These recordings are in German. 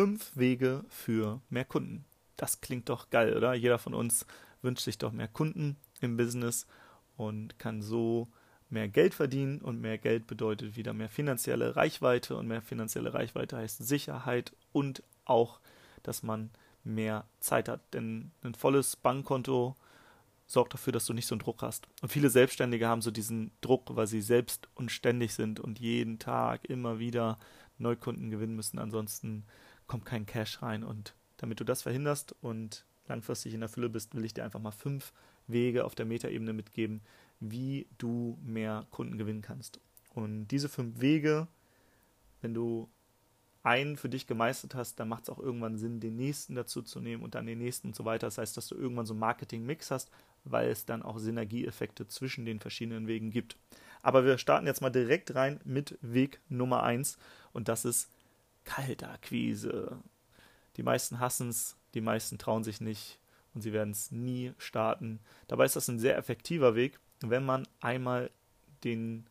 Fünf Wege für mehr Kunden. Das klingt doch geil, oder? Jeder von uns wünscht sich doch mehr Kunden im Business und kann so mehr Geld verdienen und mehr Geld bedeutet wieder mehr finanzielle Reichweite und mehr finanzielle Reichweite heißt Sicherheit und auch, dass man mehr Zeit hat. Denn ein volles Bankkonto sorgt dafür, dass du nicht so einen Druck hast. Und viele Selbstständige haben so diesen Druck, weil sie selbst und sind und jeden Tag immer wieder Neukunden gewinnen müssen. Ansonsten kommt kein Cash rein. Und damit du das verhinderst und langfristig in der Fülle bist, will ich dir einfach mal fünf Wege auf der Metaebene mitgeben, wie du mehr Kunden gewinnen kannst. Und diese fünf Wege, wenn du einen für dich gemeistert hast, dann macht es auch irgendwann Sinn, den nächsten dazu zu nehmen und dann den nächsten und so weiter. Das heißt, dass du irgendwann so einen Marketing-Mix hast, weil es dann auch Synergieeffekte zwischen den verschiedenen Wegen gibt. Aber wir starten jetzt mal direkt rein mit Weg Nummer eins und das ist Kaltakquise. Die meisten hassen es, die meisten trauen sich nicht und sie werden es nie starten. Dabei ist das ein sehr effektiver Weg, wenn man einmal den,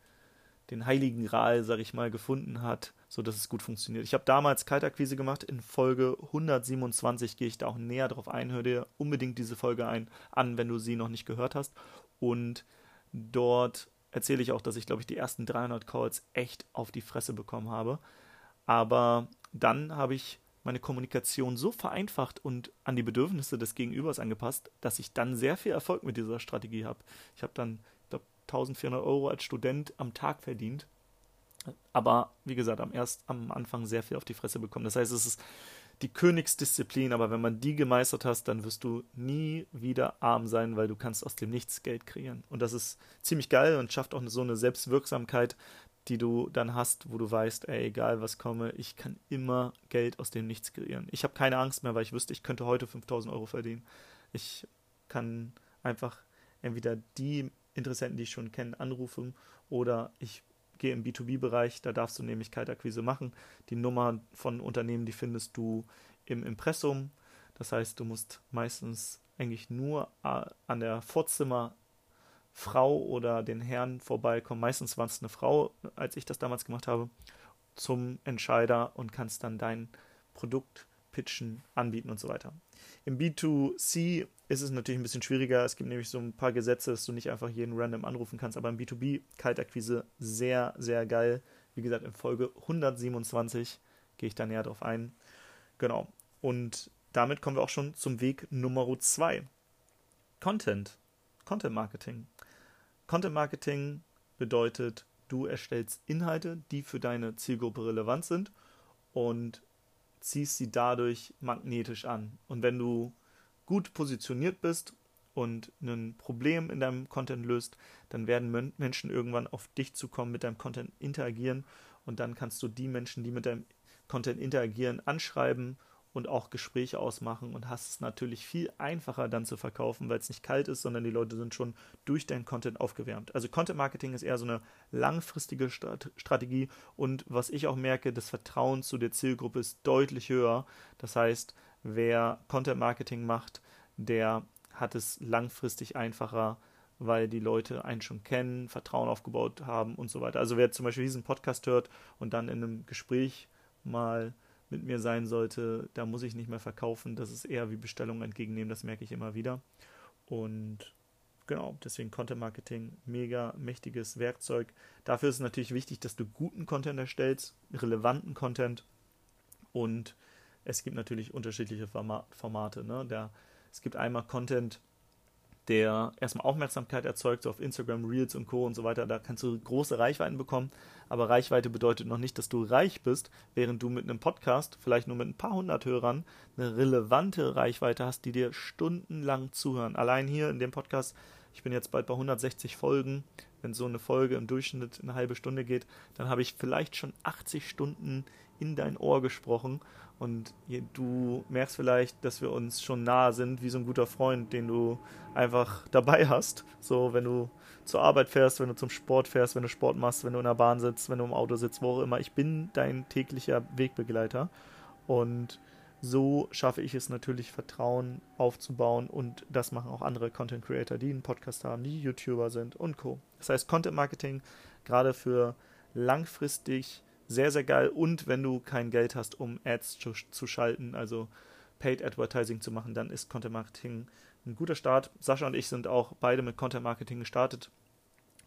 den heiligen Gral, sag ich mal, gefunden hat, so dass es gut funktioniert. Ich habe damals Kaltakquise gemacht. In Folge 127 gehe ich da auch näher drauf ein. Hör dir unbedingt diese Folge ein, an, wenn du sie noch nicht gehört hast. Und dort erzähle ich auch, dass ich, glaube ich, die ersten 300 Calls echt auf die Fresse bekommen habe. Aber dann habe ich meine Kommunikation so vereinfacht und an die Bedürfnisse des Gegenübers angepasst, dass ich dann sehr viel Erfolg mit dieser Strategie habe. Ich habe dann, ich glaube, 1400 Euro als Student am Tag verdient. Aber wie gesagt, am, erst, am Anfang sehr viel auf die Fresse bekommen. Das heißt, es ist die Königsdisziplin, aber wenn man die gemeistert hast, dann wirst du nie wieder arm sein, weil du kannst aus dem Nichts Geld kreieren. Und das ist ziemlich geil und schafft auch so eine Selbstwirksamkeit, die du dann hast, wo du weißt, ey, egal was komme, ich kann immer Geld aus dem Nichts kreieren. Ich habe keine Angst mehr, weil ich wüsste, ich könnte heute 5000 Euro verdienen. Ich kann einfach entweder die Interessenten, die ich schon kenne, anrufen oder ich gehe im B2B-Bereich, da darfst du nämlich Kaltakquise machen. Die Nummer von Unternehmen, die findest du im Impressum. Das heißt, du musst meistens eigentlich nur äh, an der Vorzimmer Frau oder den Herrn vorbeikommen. Meistens war es eine Frau, als ich das damals gemacht habe, zum Entscheider und kannst dann dein Produkt pitchen, anbieten und so weiter. Im B2C ist es natürlich ein bisschen schwieriger. Es gibt nämlich so ein paar Gesetze, dass du nicht einfach jeden random anrufen kannst, aber im B2B Kaltakquise sehr, sehr geil. Wie gesagt, in Folge 127 gehe ich da näher drauf ein. Genau. Und damit kommen wir auch schon zum Weg Nummer 2. Content. Content Marketing. Content Marketing bedeutet, du erstellst Inhalte, die für deine Zielgruppe relevant sind und ziehst sie dadurch magnetisch an. Und wenn du gut positioniert bist und ein Problem in deinem Content löst, dann werden Menschen irgendwann auf dich zukommen, mit deinem Content interagieren und dann kannst du die Menschen, die mit deinem Content interagieren, anschreiben und auch Gespräche ausmachen und hast es natürlich viel einfacher dann zu verkaufen, weil es nicht kalt ist, sondern die Leute sind schon durch deinen Content aufgewärmt. Also Content Marketing ist eher so eine langfristige Strategie und was ich auch merke, das Vertrauen zu der Zielgruppe ist deutlich höher. Das heißt, wer Content Marketing macht, der hat es langfristig einfacher, weil die Leute einen schon kennen, Vertrauen aufgebaut haben und so weiter. Also wer zum Beispiel diesen Podcast hört und dann in einem Gespräch mal mit mir sein sollte, da muss ich nicht mehr verkaufen. Das ist eher wie Bestellung entgegennehmen, das merke ich immer wieder. Und genau, deswegen Content Marketing, mega mächtiges Werkzeug. Dafür ist es natürlich wichtig, dass du guten Content erstellst, relevanten Content. Und es gibt natürlich unterschiedliche Formate. Ne? Der, es gibt einmal Content, der erstmal Aufmerksamkeit erzeugt, so auf Instagram, Reels und Co. und so weiter. Da kannst du große Reichweiten bekommen. Aber Reichweite bedeutet noch nicht, dass du reich bist, während du mit einem Podcast, vielleicht nur mit ein paar hundert Hörern, eine relevante Reichweite hast, die dir stundenlang zuhören. Allein hier in dem Podcast, ich bin jetzt bald bei 160 Folgen. Wenn so eine Folge im Durchschnitt eine halbe Stunde geht, dann habe ich vielleicht schon 80 Stunden in dein Ohr gesprochen und du merkst vielleicht, dass wir uns schon nahe sind, wie so ein guter Freund, den du einfach dabei hast. So, wenn du zur Arbeit fährst, wenn du zum Sport fährst, wenn du Sport machst, wenn du in der Bahn sitzt, wenn du im Auto sitzt, wo auch immer. Ich bin dein täglicher Wegbegleiter. Und so schaffe ich es natürlich, Vertrauen aufzubauen. Und das machen auch andere Content Creator, die einen Podcast haben, die YouTuber sind und Co. Das heißt, Content Marketing, gerade für langfristig sehr, sehr geil. Und wenn du kein Geld hast, um Ads zu, zu schalten, also Paid Advertising zu machen, dann ist Content Marketing ein guter Start. Sascha und ich sind auch beide mit Content Marketing gestartet.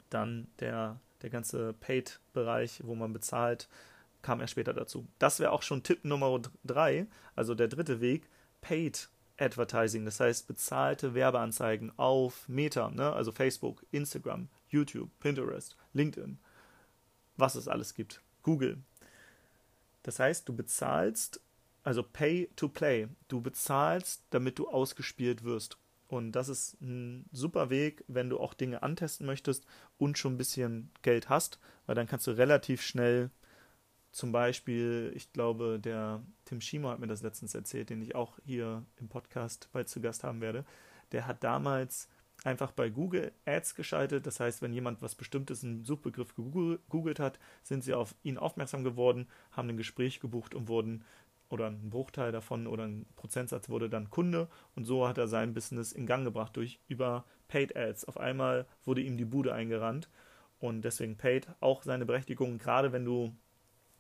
Dann der, der ganze Paid-Bereich, wo man bezahlt, kam erst später dazu. Das wäre auch schon Tipp Nummer drei, also der dritte Weg, Paid Advertising, das heißt bezahlte Werbeanzeigen auf Meta, ne? also Facebook, Instagram, YouTube, Pinterest, LinkedIn, was es alles gibt, Google. Das heißt, du bezahlst, also Pay to Play, du bezahlst, damit du ausgespielt wirst. Und das ist ein super Weg, wenn du auch Dinge antesten möchtest und schon ein bisschen Geld hast, weil dann kannst du relativ schnell zum Beispiel, ich glaube, der Tim Schimo hat mir das letztens erzählt, den ich auch hier im Podcast bald zu Gast haben werde. Der hat damals einfach bei Google Ads geschaltet. Das heißt, wenn jemand was Bestimmtes, einen Suchbegriff gegoogelt hat, sind sie auf ihn aufmerksam geworden, haben ein Gespräch gebucht und wurden, oder ein Bruchteil davon oder ein Prozentsatz wurde dann Kunde. Und so hat er sein Business in Gang gebracht durch über Paid Ads. Auf einmal wurde ihm die Bude eingerannt. Und deswegen Paid auch seine Berechtigung, gerade wenn du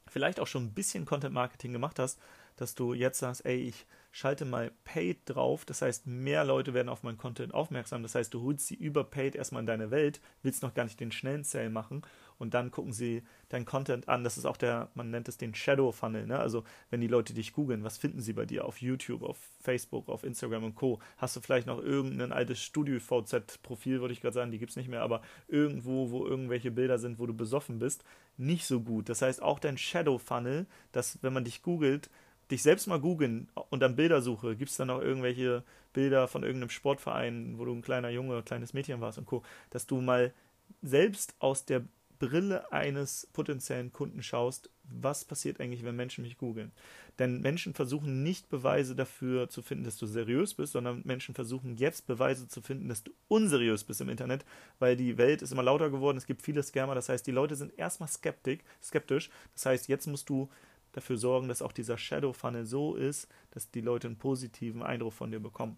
vielleicht auch schon ein bisschen Content Marketing gemacht hast, dass du jetzt sagst, ey, ich schalte mal Paid drauf. Das heißt, mehr Leute werden auf meinen Content aufmerksam. Das heißt, du holst sie über Paid erstmal in deine Welt, willst noch gar nicht den schnellen Sale machen und dann gucken sie deinen Content an. Das ist auch der, man nennt es den Shadow Funnel. Ne? Also, wenn die Leute dich googeln, was finden sie bei dir auf YouTube, auf Facebook, auf Instagram und Co. Hast du vielleicht noch irgendein altes Studio-VZ-Profil, würde ich gerade sagen, die gibt es nicht mehr, aber irgendwo, wo irgendwelche Bilder sind, wo du besoffen bist, nicht so gut. Das heißt, auch dein Shadow Funnel, dass, wenn man dich googelt, dich selbst mal googeln und dann Bildersuche, gibt es dann auch irgendwelche Bilder von irgendeinem Sportverein, wo du ein kleiner Junge, ein kleines Mädchen warst und Co., dass du mal selbst aus der Brille eines potenziellen Kunden schaust, was passiert eigentlich, wenn Menschen mich googeln. Denn Menschen versuchen nicht Beweise dafür zu finden, dass du seriös bist, sondern Menschen versuchen jetzt Beweise zu finden, dass du unseriös bist im Internet, weil die Welt ist immer lauter geworden, es gibt viele Scammer, das heißt, die Leute sind erstmal skeptisch, skeptisch. Das heißt, jetzt musst du dafür sorgen, dass auch dieser Shadow Funnel so ist, dass die Leute einen positiven Eindruck von dir bekommen.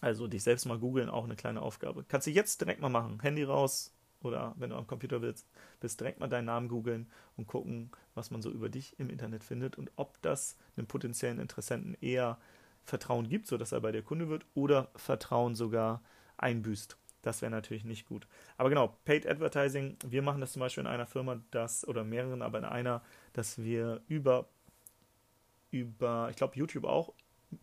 Also dich selbst mal googeln, auch eine kleine Aufgabe. Kannst du jetzt direkt mal machen. Handy raus oder wenn du am Computer bist, bist direkt mal deinen Namen googeln und gucken, was man so über dich im Internet findet und ob das einem potenziellen Interessenten eher Vertrauen gibt, sodass er bei dir Kunde wird oder Vertrauen sogar einbüßt. Das wäre natürlich nicht gut. Aber genau, Paid Advertising, wir machen das zum Beispiel in einer Firma, das, oder mehreren, aber in einer, dass wir über, über ich glaube, YouTube auch,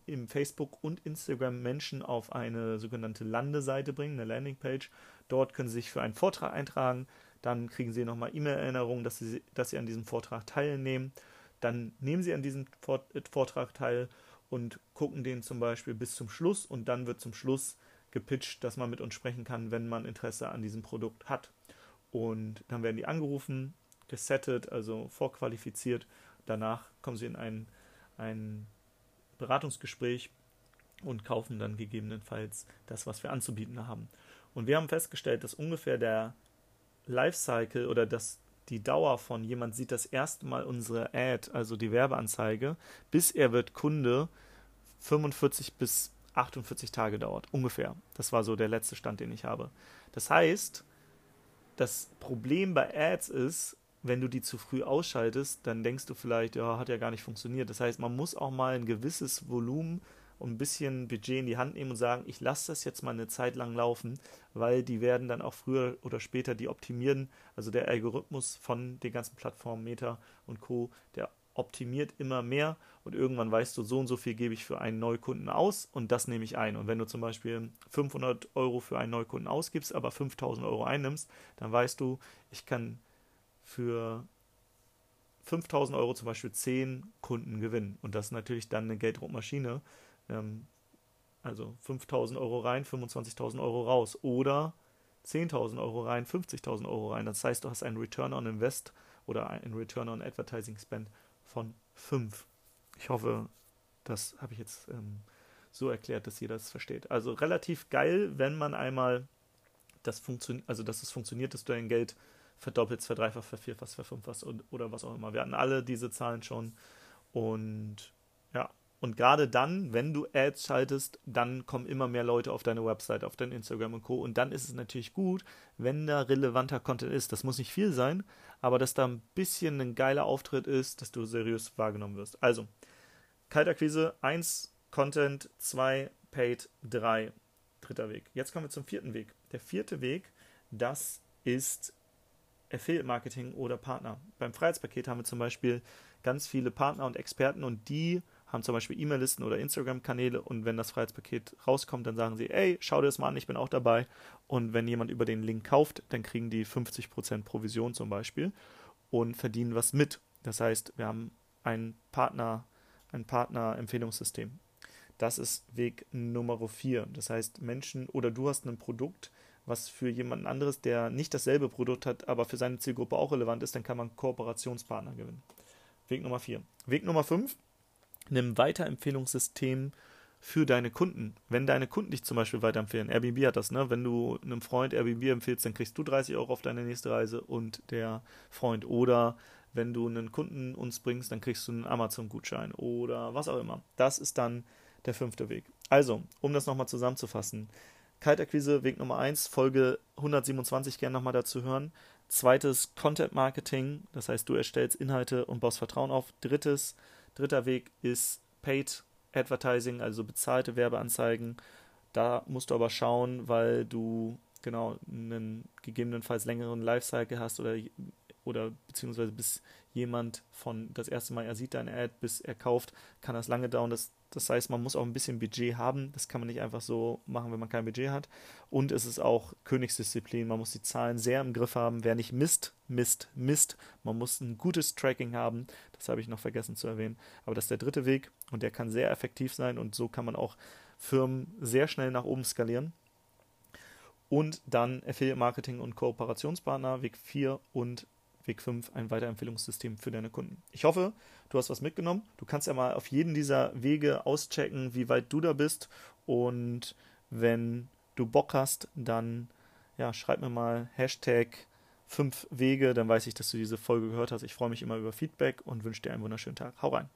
im Facebook und Instagram Menschen auf eine sogenannte Landeseite bringen, eine Landingpage. Dort können sie sich für einen Vortrag eintragen. Dann kriegen sie nochmal E-Mail-Erinnerungen, dass sie, dass sie an diesem Vortrag teilnehmen. Dann nehmen sie an diesem Vortrag teil und gucken den zum Beispiel bis zum Schluss und dann wird zum Schluss gepitcht, dass man mit uns sprechen kann, wenn man Interesse an diesem Produkt hat. Und dann werden die angerufen, gesettet, also vorqualifiziert. Danach kommen sie in ein, ein Beratungsgespräch und kaufen dann gegebenenfalls das, was wir anzubieten haben. Und wir haben festgestellt, dass ungefähr der Lifecycle oder das, die Dauer von jemand sieht das erste Mal unsere Ad, also die Werbeanzeige, bis er wird Kunde, 45 bis 48 Tage dauert, ungefähr. Das war so der letzte Stand, den ich habe. Das heißt, das Problem bei Ads ist, wenn du die zu früh ausschaltest, dann denkst du vielleicht, ja, hat ja gar nicht funktioniert. Das heißt, man muss auch mal ein gewisses Volumen und ein bisschen Budget in die Hand nehmen und sagen, ich lasse das jetzt mal eine Zeit lang laufen, weil die werden dann auch früher oder später die optimieren. Also der Algorithmus von den ganzen Plattformen Meta und Co., der optimiert immer mehr und irgendwann weißt du, so und so viel gebe ich für einen Neukunden aus und das nehme ich ein. Und wenn du zum Beispiel 500 Euro für einen Neukunden ausgibst, aber 5000 Euro einnimmst, dann weißt du, ich kann für 5000 Euro zum Beispiel 10 Kunden gewinnen. Und das ist natürlich dann eine Gelddruckmaschine. Ähm, also 5000 Euro rein, 25.000 Euro raus. Oder 10.000 Euro rein, 50.000 Euro rein. Das heißt, du hast einen Return on Invest oder einen Return on Advertising Spend von 5. Ich hoffe, das habe ich jetzt ähm, so erklärt, dass jeder das versteht. Also relativ geil, wenn man einmal das funktioniert, also dass es funktioniert, dass du dein Geld verdoppelst, verdreifachst, vervierfachst, verfünffachst und, oder was auch immer. Wir hatten alle diese Zahlen schon und Und gerade dann, wenn du Ads schaltest, dann kommen immer mehr Leute auf deine Website, auf dein Instagram und Co. Und dann ist es natürlich gut, wenn da relevanter Content ist. Das muss nicht viel sein, aber dass da ein bisschen ein geiler Auftritt ist, dass du seriös wahrgenommen wirst. Also, Kaltakquise 1, Content 2, Paid 3, dritter Weg. Jetzt kommen wir zum vierten Weg. Der vierte Weg, das ist Affiliate Marketing oder Partner. Beim Freiheitspaket haben wir zum Beispiel ganz viele Partner und Experten und die haben zum Beispiel E-Mail-Listen oder Instagram-Kanäle und wenn das Freiheitspaket rauskommt, dann sagen sie, ey, schau dir das mal an, ich bin auch dabei. Und wenn jemand über den Link kauft, dann kriegen die 50% Provision zum Beispiel und verdienen was mit. Das heißt, wir haben ein Partner, ein Partner-Empfehlungssystem. Das ist Weg Nummer 4. Das heißt, Menschen oder du hast ein Produkt, was für jemanden anderes, der nicht dasselbe Produkt hat, aber für seine Zielgruppe auch relevant ist, dann kann man Kooperationspartner gewinnen. Weg Nummer 4. Weg Nummer 5 einem Weiterempfehlungssystem für deine Kunden. Wenn deine Kunden dich zum Beispiel weiterempfehlen, Airbnb hat das, ne? Wenn du einem Freund Airbnb empfiehlst, dann kriegst du 30 Euro auf deine nächste Reise und der Freund. Oder wenn du einen Kunden uns bringst, dann kriegst du einen Amazon-Gutschein oder was auch immer. Das ist dann der fünfte Weg. Also, um das nochmal zusammenzufassen. Kaltakquise, Weg Nummer 1, Folge 127 gerne nochmal dazu hören. Zweites, Content Marketing, das heißt, du erstellst Inhalte und baust Vertrauen auf. Drittes, Dritter Weg ist Paid Advertising, also bezahlte Werbeanzeigen. Da musst du aber schauen, weil du genau einen gegebenenfalls längeren Lifecycle hast oder, oder beziehungsweise bis jemand von das erste Mal er sieht deine Ad, bis er kauft, kann das lange dauern. Das das heißt, man muss auch ein bisschen Budget haben. Das kann man nicht einfach so machen, wenn man kein Budget hat. Und es ist auch Königsdisziplin. Man muss die Zahlen sehr im Griff haben. Wer nicht misst, misst, misst. Man muss ein gutes Tracking haben. Das habe ich noch vergessen zu erwähnen. Aber das ist der dritte Weg und der kann sehr effektiv sein und so kann man auch Firmen sehr schnell nach oben skalieren. Und dann Affiliate Marketing und Kooperationspartner, Weg 4 und Weg 5 ein Weiterempfehlungssystem für deine Kunden. Ich hoffe, du hast was mitgenommen. Du kannst ja mal auf jeden dieser Wege auschecken, wie weit du da bist. Und wenn du Bock hast, dann ja, schreib mir mal Hashtag 5 Wege, dann weiß ich, dass du diese Folge gehört hast. Ich freue mich immer über Feedback und wünsche dir einen wunderschönen Tag. Hau rein.